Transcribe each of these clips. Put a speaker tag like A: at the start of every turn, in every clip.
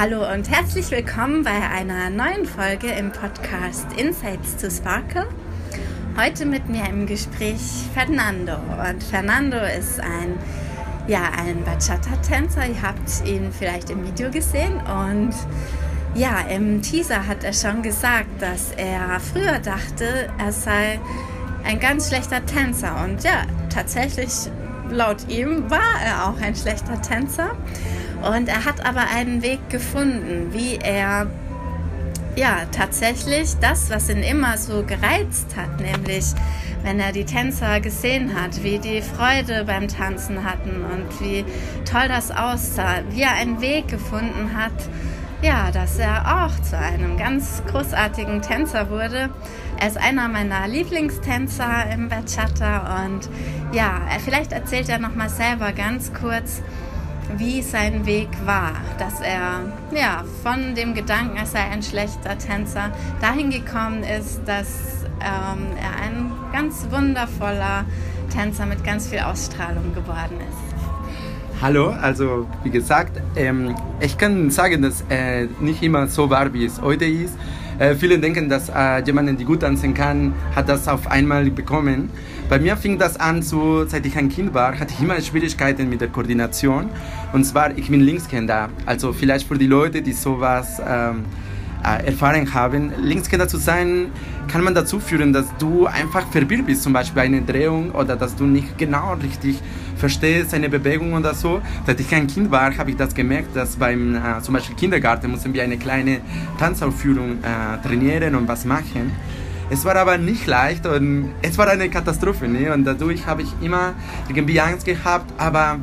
A: Hallo und herzlich willkommen bei einer neuen Folge im Podcast Insights to Sparkle. Heute mit mir im Gespräch Fernando. Und Fernando ist ein, ja, ein Bachata-Tänzer. Ihr habt ihn vielleicht im Video gesehen. Und ja, im Teaser hat er schon gesagt, dass er früher dachte, er sei ein ganz schlechter Tänzer. Und ja, tatsächlich, laut ihm war er auch ein schlechter Tänzer. Und er hat aber einen Weg gefunden, wie er ja tatsächlich das, was ihn immer so gereizt hat, nämlich wenn er die Tänzer gesehen hat, wie die Freude beim Tanzen hatten und wie toll das aussah, wie er einen Weg gefunden hat, ja, dass er auch zu einem ganz großartigen Tänzer wurde. Er ist einer meiner Lieblingstänzer im Bachata und ja, vielleicht erzählt er noch mal selber ganz kurz, wie sein Weg war, dass er ja, von dem Gedanken, er sei ein schlechter Tänzer, dahin gekommen ist, dass ähm, er ein ganz wundervoller Tänzer mit ganz viel Ausstrahlung geworden ist.
B: Hallo, also wie gesagt, ähm, ich kann sagen, dass äh, nicht immer so war, wie es heute ist. Äh, viele denken, dass äh, jemand, der gut tanzen kann, hat das auf einmal bekommen. Bei mir fing das an, so, seit ich ein Kind war, hatte ich immer Schwierigkeiten mit der Koordination. Und zwar, ich bin Linkshänder. Also vielleicht für die Leute, die sowas ähm, äh, erfahren haben, Linkshänder zu sein, kann man dazu führen, dass du einfach verwirrt bist, zum Beispiel eine Drehung oder dass du nicht genau richtig verstehst eine Bewegung oder so. Seit ich ein Kind war, habe ich das gemerkt, dass beim äh, zum Beispiel Kindergarten mussten wir eine kleine Tanzaufführung äh, trainieren und was machen. Es war aber nicht leicht und es war eine Katastrophe. Ne? Und dadurch habe ich immer irgendwie Angst gehabt, aber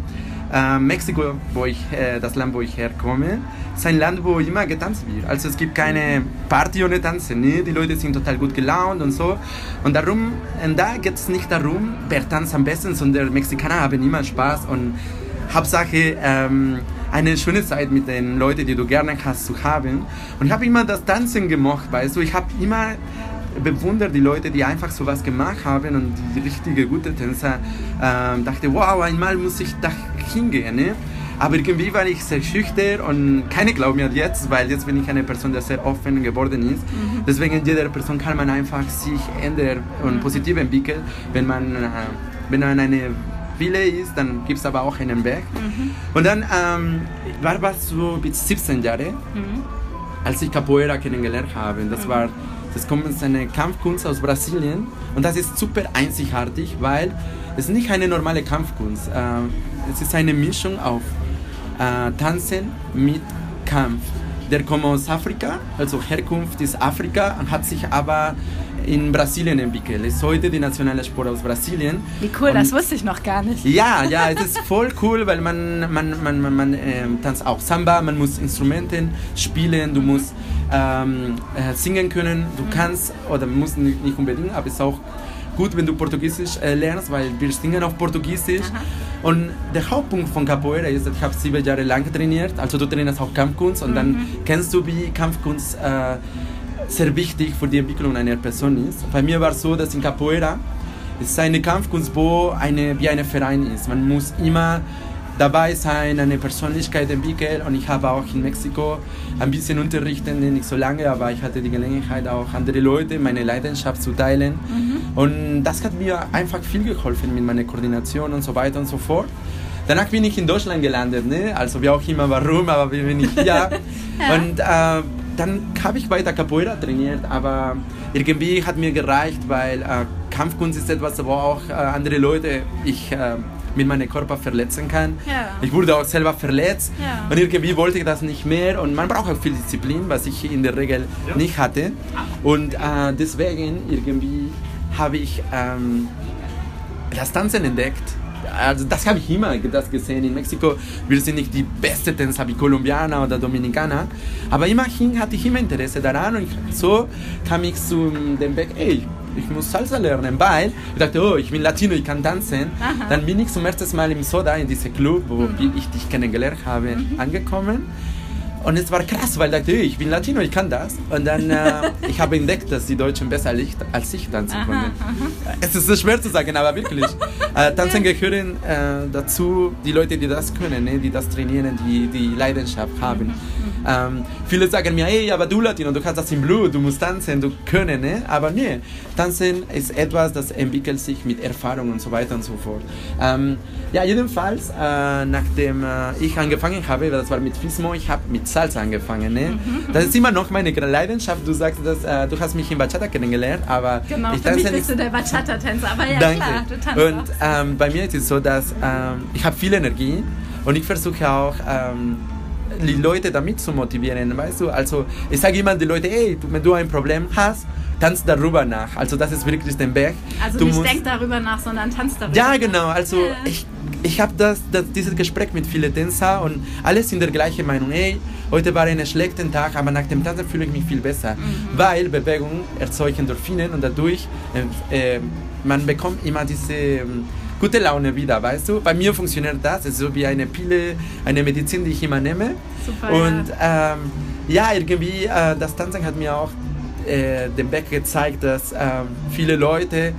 B: äh, Mexiko, wo ich, äh, das Land, wo ich herkomme, ist ein Land, wo immer getanzt wird. Also es gibt keine Party ohne Tanzen. Ne? Die Leute sind total gut gelaunt und so. Und darum, und da geht es nicht darum, wer tanzt am besten, sondern Mexikaner haben immer Spaß und Hauptsache ähm, eine schöne Zeit mit den Leuten, die du gerne hast, zu haben. Und ich habe immer das Tanzen gemocht, weißt du. Ich habe immer bewundere die Leute, die einfach sowas gemacht haben und die richtige gute Tänzer. Ähm, dachte, wow, einmal muss ich da hingehen. Ne? Aber irgendwie war ich sehr schüchtern und keine glauben mir jetzt, weil jetzt bin ich eine Person, die sehr offen geworden ist. Mhm. Deswegen jeder Person kann man einfach sich ändern und mhm. positiv entwickeln, wenn man, äh, wenn man eine Wille ist, dann gibt es aber auch einen Weg. Mhm. Und dann ähm, war das so bis 17 Jahre, mhm. als ich Capoeira kennengelernt habe. Das mhm. war das kommt aus einer Kampfkunst aus Brasilien und das ist super einzigartig, weil es nicht eine normale Kampfkunst. Äh, es ist eine Mischung auf äh, Tanzen mit Kampf. Der kommt aus Afrika, also Herkunft ist Afrika, hat sich aber in Brasilien entwickelt. Ist heute die nationale Sport aus Brasilien.
A: Wie cool, und das wusste ich noch gar nicht.
B: Ja, ja, es ist voll cool, weil man, man, man, man, man äh, tanzt auch Samba, man muss Instrumenten spielen, du musst ähm, äh, singen können. Du mhm. kannst, oder musst nicht, nicht unbedingt, aber es ist auch gut, wenn du Portugiesisch äh, lernst, weil wir singen auf Portugiesisch. Aha. Und der Hauptpunkt von Capoeira ist, dass ich habe sieben Jahre lang trainiert. Also du trainierst auch Kampfkunst und mhm. dann kennst du, wie Kampfkunst äh, sehr wichtig für die Entwicklung einer Person ist. Bei mir war es so, dass in Capoeira es ist eine Kampfkunst, wo eine, wie ein Verein ist. Man muss immer dabei sein, eine Persönlichkeit entwickeln und ich habe auch in Mexiko ein bisschen unterrichtet, nicht so lange, aber ich hatte die Gelegenheit auch andere Leute meine Leidenschaft zu teilen mhm. und das hat mir einfach viel geholfen mit meiner Koordination und so weiter und so fort. Danach bin ich in Deutschland gelandet, ne? also wie auch immer warum, aber wie bin ich hier ja. und äh, dann habe ich weiter Capoeira trainiert, aber irgendwie hat mir gereicht, weil äh, Kampfkunst ist etwas, wo auch äh, andere Leute ich äh, mit meinem Körper verletzen kann. Ja. Ich wurde auch selber verletzt ja. und irgendwie wollte ich das nicht mehr und man braucht auch viel Disziplin, was ich in der Regel ja. nicht hatte und äh, deswegen irgendwie habe ich ähm, das Tanzen entdeckt. Also das habe ich immer das gesehen in Mexiko. Wir sind nicht die beste Tänzer wie Kolumbianer oder Dominikaner, aber immerhin hatte ich immer Interesse daran und so kam ich zu dem Weg, ey, ich muss Salsa lernen, weil ich dachte, oh, ich bin Latino, ich kann tanzen. Aha. Dann bin ich zum ersten Mal im Soda, in diesem Club, wo mhm. ich dich kennengelernt habe, mhm. angekommen. Und es war krass, weil ich dachte, ich bin Latino, ich kann das. Und dann äh, ich habe entdeckt, dass die Deutschen besser als ich tanzen konnten. Es ist so schwer zu sagen, aber wirklich. Äh, tanzen gehören äh, dazu die Leute, die das können, ne? die das trainieren, die die Leidenschaft haben. Ähm, viele sagen mir, hey, aber du Latino, du hast das im Blut, du musst tanzen, du können, ne? aber nee, tanzen ist etwas, das entwickelt sich mit Erfahrung und so weiter und so fort. Ähm, ja, jedenfalls, äh, nachdem äh, ich angefangen habe, das war mit Fismo, ich habe mit Salsa angefangen. Ne? Mhm. Das ist immer noch meine Leidenschaft. Du sagst, dass, äh, du hast mich in Bachata kennengelernt, aber
A: genau,
B: ich
A: tanze bist du der Bachata-Tänzer, aber ja
B: Danke.
A: klar,
B: du tanzt Und ähm, bei mir ist es so, dass ähm, ich habe viel Energie und ich versuche auch ähm, die Leute damit zu motivieren, weißt du? Also ich sage immer die Leute, hey, wenn du ein Problem hast, tanz darüber nach. Also das ist wirklich den Berg.
A: Also du nicht musst, denk darüber nach, sondern tanz darüber
B: Ja, genau. Also ja. ich, ich habe das, das, dieses Gespräch mit vielen Tänzern und alle sind der gleichen Meinung. Hey, heute war ein schlechter Tag, aber nach dem Tanzen fühle ich mich viel besser. Mhm. Weil Bewegung erzeugt Endorphinen und dadurch äh, äh, man bekommt immer diese... Äh, gute Laune wieder, weißt du? Bei mir funktioniert das, es ist so wie eine Pille, eine Medizin, die ich immer nehme. Super, und ja, ähm, ja irgendwie, äh, das Tanzen hat mir auch äh, den Weg gezeigt, dass ähm, viele Leute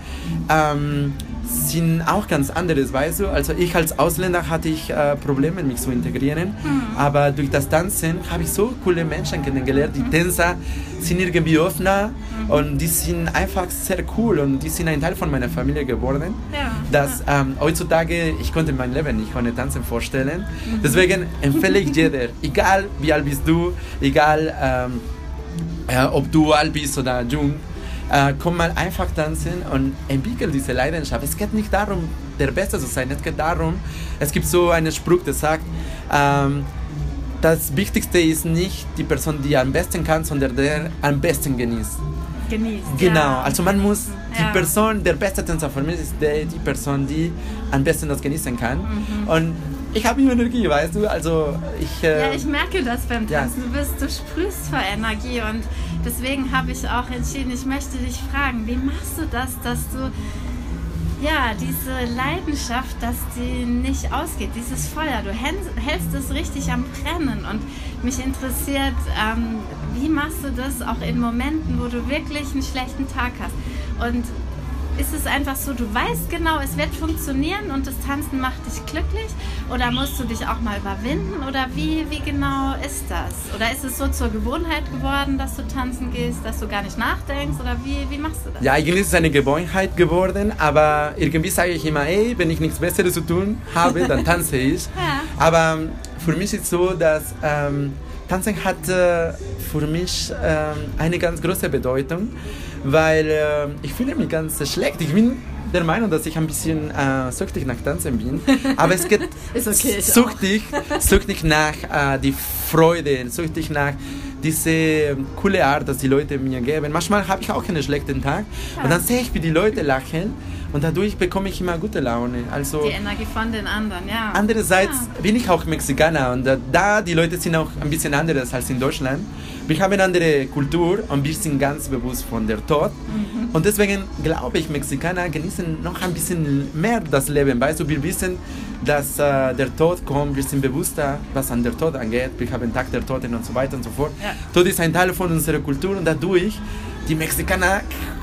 B: ähm, sind auch ganz anderes, weißt du? Also ich als Ausländer hatte ich äh, Probleme, mich zu integrieren, mhm. aber durch das Tanzen habe ich so coole Menschen kennengelernt. Die mhm. Tänzer sind irgendwie offener mhm. und die sind einfach sehr cool und die sind ein Teil von meiner Familie geworden. Ja. Dass ähm, heutzutage, ich konnte mein Leben nicht ohne Tanzen vorstellen. Mhm. Deswegen empfehle ich jeder, egal wie alt bist du, egal ähm, äh, ob du alt bist oder jung, äh, komm mal einfach tanzen und entwickel diese Leidenschaft. Es geht nicht darum, der Beste zu sein. Es geht darum, es gibt so einen Spruch, der sagt, ähm, das Wichtigste ist nicht die Person, die am besten kann, sondern der am besten genießt.
A: Genießt.
B: Genau, ja. also man muss die ja. Person, der beste Tänzer für mich ist die, die Person, die am besten das genießen kann. Mhm. Und ich habe immer Energie, weißt du? Also ich.
A: Äh, ja, ich merke das beim Tanzen. Ja. Du bist, du sprühst vor Energie und deswegen habe ich auch entschieden, ich möchte dich fragen, wie machst du das, dass du ja, diese Leidenschaft, dass die nicht ausgeht, dieses Feuer, du hältst es richtig am Brennen und mich interessiert, ähm, wie machst du das auch in Momenten, wo du wirklich einen schlechten Tag hast und ist es einfach so, du weißt genau, es wird funktionieren und das Tanzen macht dich glücklich? Oder musst du dich auch mal überwinden? Oder wie, wie genau ist das? Oder ist es so zur Gewohnheit geworden, dass du tanzen gehst, dass du gar nicht nachdenkst? Oder wie, wie machst du das?
B: Ja, eigentlich ist es eine Gewohnheit geworden, aber irgendwie sage ich immer, ey, wenn ich nichts Besseres zu tun habe, dann tanze ich. ja. Aber für mich ist es so, dass ähm, Tanzen hat äh, für mich äh, eine ganz große Bedeutung weil äh, ich fühle mich ganz schlecht. Ich bin der Meinung, dass ich ein bisschen äh, süchtig nach Tanzen bin, aber es geht okay, süchtig, süchtig nach äh, die Freude, süchtig nach diese coole Art, dass die Leute mir geben. Manchmal habe ich auch einen schlechten Tag ja. und dann sehe ich, wie die Leute lachen und dadurch bekomme ich immer gute Laune. Also
A: die Energie von den anderen, ja.
B: Andererseits ja. bin ich auch Mexikaner und da die Leute sind auch ein bisschen anders als in Deutschland. Wir haben eine andere Kultur und wir sind ganz bewusst von der Tod. Mhm. Und deswegen glaube ich, Mexikaner genießen noch ein bisschen mehr das Leben. Weißt du, wir wissen, dass äh, der Tod kommt, wir sind bewusster, was an der Tod angeht. Wir haben Tag der Toten und so weiter und so fort. Ja. Tod ist ein Teil von unserer Kultur und dadurch die Mexikaner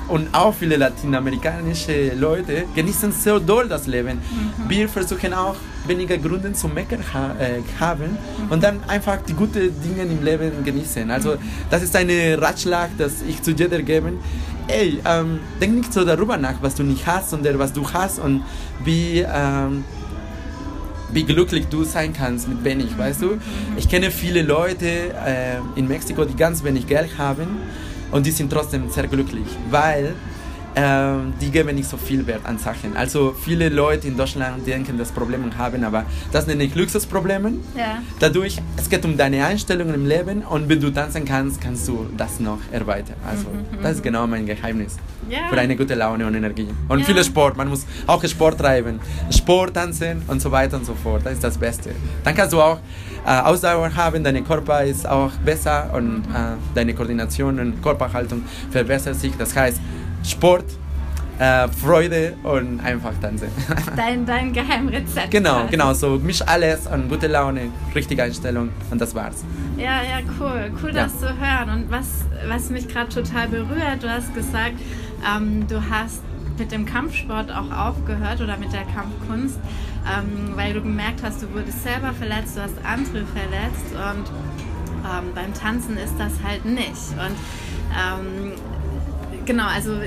B: und auch viele latinamerikanische Leute genießen sehr doll das Leben. Mhm. Wir versuchen auch weniger Gründe zu meckern ha äh, haben mhm. und dann einfach die guten Dinge im Leben genießen. Also das ist ein Ratschlag, das ich zu jeder gebe. Ey, ähm, denk nicht so darüber nach, was du nicht hast, sondern was du hast und wie ähm, wie glücklich du sein kannst mit wenig, weißt du? Mhm. Ich kenne viele Leute äh, in Mexiko, die ganz wenig Geld haben und die sind trotzdem sehr glücklich, weil ähm, die geben nicht so viel Wert an Sachen. Also viele Leute in Deutschland denken, dass Probleme haben, aber das nenne ich Luxusprobleme. Ja. Dadurch, es geht um deine Einstellung im Leben und wenn du tanzen kannst, kannst du das noch erweitern. Also mhm, das ist mhm. genau mein Geheimnis ja. für eine gute Laune und Energie. Und ja. viel Sport, man muss auch Sport treiben. Sport, tanzen und so weiter und so fort, das ist das Beste. Dann kannst du auch äh, Ausdauer haben, dein Körper ist auch besser und mhm. äh, deine Koordination und Körperhaltung verbessert sich. Das heißt, Sport, äh, Freude und einfach tanzen.
A: Dein, dein Geheimrezept.
B: Genau, genau, so misch alles und gute Laune, richtige Einstellung und das war's.
A: Ja, ja, cool. Cool,
B: Ja.
A: das zu hören. Und was, was mich gerade total berührt, du hast gesagt, ähm, du hast mit dem Kampfsport auch aufgehört oder mit der Kampfkunst, ähm, weil du gemerkt hast, du wurdest selber verletzt, du hast andere verletzt und ähm, beim Tanzen ist das halt nicht. Und ähm, genau, also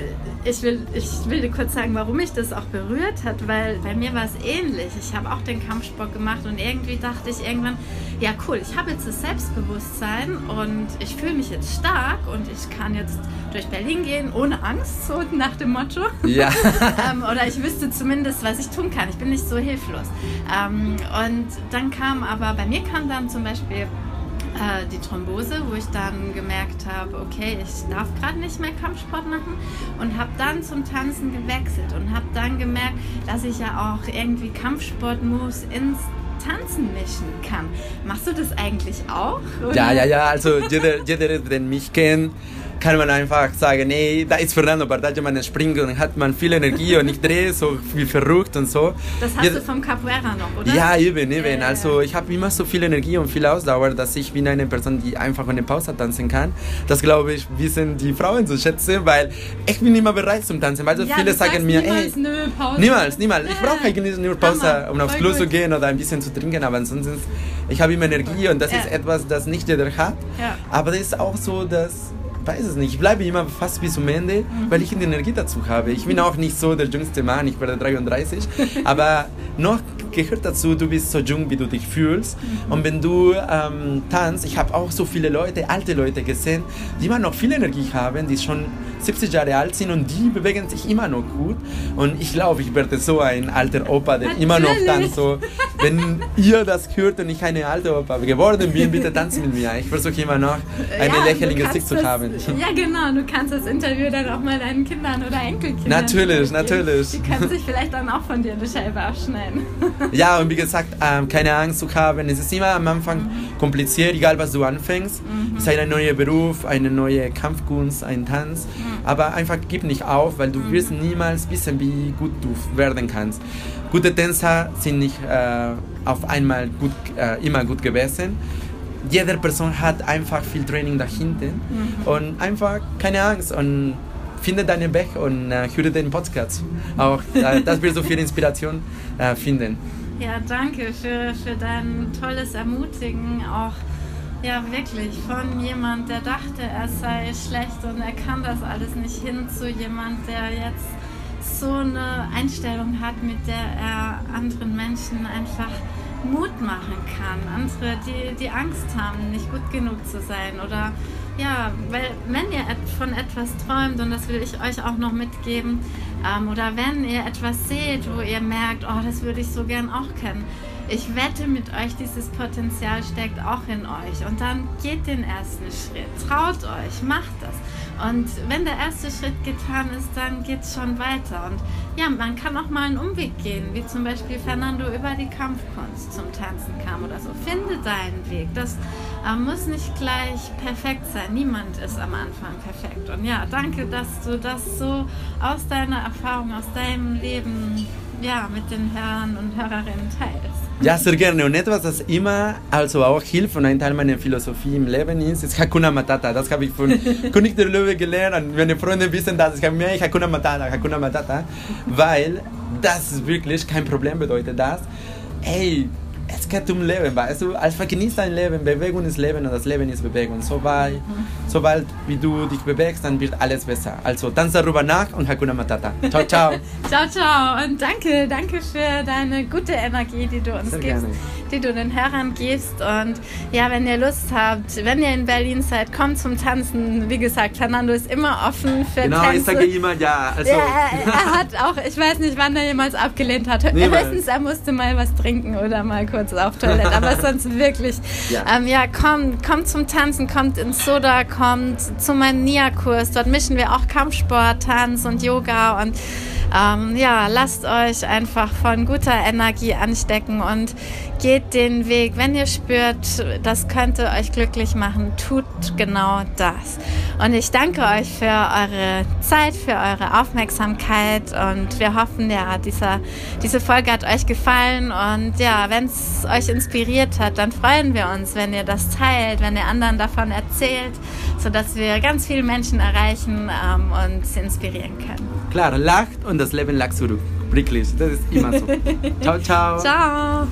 A: ich will, ich will dir kurz sagen, warum mich das auch berührt hat, weil bei mir war es ähnlich. Ich habe auch den Kampfsport gemacht und irgendwie dachte ich irgendwann, ja cool, ich habe jetzt das Selbstbewusstsein und ich fühle mich jetzt stark und ich kann jetzt durch Berlin gehen ohne Angst, so nach dem Motto.
B: Ja.
A: ähm, oder ich wüsste zumindest, was ich tun kann. Ich bin nicht so hilflos. Ähm, und dann kam aber, bei mir kam dann zum Beispiel äh, die Thrombose, wo ich dann gemerkt habe, okay, ich darf gerade nicht mehr Kampfsport machen und habe dann zum Tanzen gewechselt und habe dann gemerkt, dass ich ja auch irgendwie Kampfsport-Moves ins Tanzen mischen kann. Machst du das eigentlich auch? oder?
B: Ja, ja, ja, also jeder, jeder, der mich kennt, kann man einfach sagen, nee, da ist Fernando Bardaggio, man springt und hat man viel Energie und ich drehe so wie verrückt und so.
A: Das hast
B: Jeder-
A: du vom Capoeira noch, oder?
B: Ja, eben, eben.
A: Ja, ja,
B: Also
A: ja.
B: ich habe immer so viel Energie und viel Ausdauer, dass ich bin eine Person, die einfach ohne Pause tanzen kann. Das glaube ich, wissen die Frauen zu schätzen, weil ich bin immer bereit zum Tanzen. Weil so
A: Ja,
B: viele sagen mir,
A: niemals,
B: ey,
A: nö, Pause.
B: Niemals, niemals. Ich
A: Ja,
B: brauche eigentlich nur Pause,
A: Hammer,
B: um aufs
A: voll
B: Klo zu gehen oder ein bisschen zu trinken, aber ansonsten, ich habe immer Energie und das
A: Ja.
B: ist etwas, das nicht jeder hat.
A: Ja.
B: Aber das ist auch so, dass, weiß es nicht, ich bleibe immer fast bis zum Ende,
A: Mhm.
B: weil ich die Energie dazu habe. Ich bin auch nicht so der jüngste Mann, ich werde 33, aber noch gehört dazu, du bist so jung, wie du dich fühlst.
A: Mhm.
B: Und wenn du ähm, tanzt, ich habe auch so viele Leute, alte Leute gesehen, die immer noch viel Energie haben, die schon 70 Jahre alt sind und die bewegen sich immer noch gut. Und ich glaube, ich werde so ein alter Opa, der immer noch
A: Natürlich.
B: tanzt. So, wenn ihr das hört und ich eine alte Opa geworden bin, bitte tanzt mit mir. Ich versuche immer noch ein
A: Ja,
B: Lächeln im
A: du
B: Gesicht zu haben.
A: Ja, genau. Du kannst das Interview dann auch mal deinen Kindern oder Enkelkindern
B: Natürlich, natürlich.
A: Die können sich vielleicht dann auch von dir eine Scheibe abschneiden.
B: Ja, und wie gesagt, ähm, keine Angst zu haben. Es ist immer am Anfang kompliziert, egal was du anfängst. Es ist ein neuer Beruf, eine neue Kampfkunst, ein Tanz. Aber einfach gib nicht auf, weil du wirst niemals wissen, wie gut du werden kannst. Gute Tänzer sind nicht äh, auf einmal gut, äh, immer gut gewesen. Jede Person hat einfach viel Training dahinter. Und einfach keine Angst. Und finde deinen Weg und äh, höre den Podcast. Auch äh, das wird so viel Inspiration äh, finden.
A: Ja, danke für, für dein tolles Ermutigen. Auch ja, wirklich von jemand, der dachte, er sei schlecht und er kann das alles nicht, hin zu jemand, der jetzt so eine Einstellung hat, mit der er anderen Menschen einfach Mut machen kann. Andere, die, die Angst haben, nicht gut genug zu sein oder ja, weil wenn ihr von etwas träumt, und das will ich euch auch noch mitgeben, ähm, oder wenn ihr etwas seht, wo ihr merkt, oh, das würde ich so gern auch kennen, ich wette mit euch, dieses Potenzial steckt auch in euch. Und dann geht den ersten Schritt, traut euch, macht das. Und wenn der erste Schritt getan ist, dann geht es schon weiter. Und ja, man kann auch mal einen Umweg gehen, wie zum Beispiel Fernando über die Kampfkunst zum Tanzen kam oder so. Finde deinen Weg. Das äh, muss nicht gleich perfekt sein. Niemand ist am Anfang perfekt. Und ja, danke, dass du das so aus deiner Erfahrung, aus deinem Leben ja, mit den Hörern und Hörerinnen teilst.
B: Ja, sehr gerne. Und etwas, das immer also auch hilft und ein Teil meiner Philosophie im Leben ist, ist Hakuna Matata. Das habe ich von König der Löwe gelernt und meine Freunde wissen das. Ich habe mir Hakuna Matata, Hakuna Matata, weil das wirklich kein Problem bedeutet. Das, ey, es geht um Leben, weißt du? Einfach genieß dein Leben. Bewegung ist Leben und das Leben ist Bewegung. Sobald, sobald wie du dich bewegst, dann wird alles besser. Also tanz darüber nach und Hakuna Matata. Ciao, ciao.
A: Ciao, ciao und danke, danke für deine gute Energie, die du uns
B: Sehr
A: gibst,
B: gerne.
A: Die du den Hörern gibst. Und ja, wenn ihr Lust habt, wenn ihr in Berlin seid, kommt zum Tanzen. Wie gesagt, Fernando ist immer offen für
B: Genau, ich
A: Tänze.
B: sage immer ja. Also,
A: ja, er, er hat auch, ich weiß nicht, wann er jemals abgelehnt hat.
B: Niemals.
A: Höchstens, er musste mal was trinken oder mal kurz auf Toilette. Aber sonst wirklich.
B: Ja.
A: Ähm, ja, kommt, kommt zum Tanzen, kommt ins Soda, kommt zu meinem Nia-Kurs. Dort mischen wir auch Kampfsport, Tanz und Yoga und ähm, ja, lasst euch einfach von guter Energie anstecken und geht den Weg. Wenn ihr spürt, das könnte euch glücklich machen, tut genau das. Und ich danke euch für eure Zeit, für eure Aufmerksamkeit und wir hoffen, ja, dieser, diese Folge hat euch gefallen und ja, wenn es euch inspiriert hat, dann freuen wir uns, wenn ihr das teilt, wenn ihr anderen davon erzählt, sodass wir ganz viele Menschen erreichen ähm, und sie inspirieren können.
B: Klar, lacht und das Leben lag zurück. Wirklich, das ist immer so. ciao, ciao.
A: Ciao.